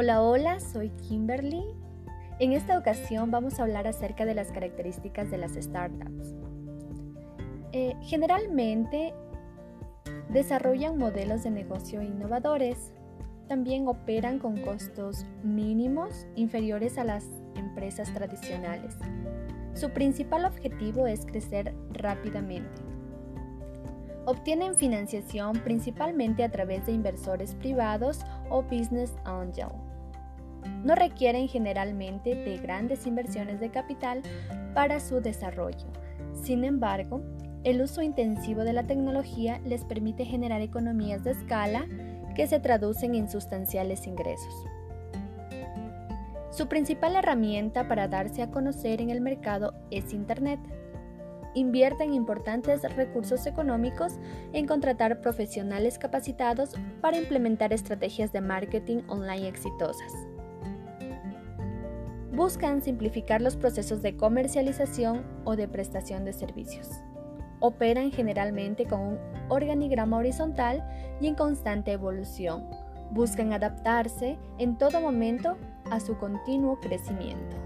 Hola, hola, soy Kimberly. En esta ocasión vamos a hablar acerca de las características de las startups. Eh, generalmente desarrollan modelos de negocio innovadores. También operan con costos mínimos inferiores a las empresas tradicionales. Su principal objetivo es crecer rápidamente. Obtienen financiación principalmente a través de inversores privados o business angel. No requieren generalmente de grandes inversiones de capital para su desarrollo. Sin embargo, el uso intensivo de la tecnología les permite generar economías de escala que se traducen en sustanciales ingresos. Su principal herramienta para darse a conocer en el mercado es Internet invierten importantes recursos económicos en contratar profesionales capacitados para implementar estrategias de marketing online exitosas. Buscan simplificar los procesos de comercialización o de prestación de servicios. Operan generalmente con un organigrama horizontal y en constante evolución. Buscan adaptarse en todo momento a su continuo crecimiento.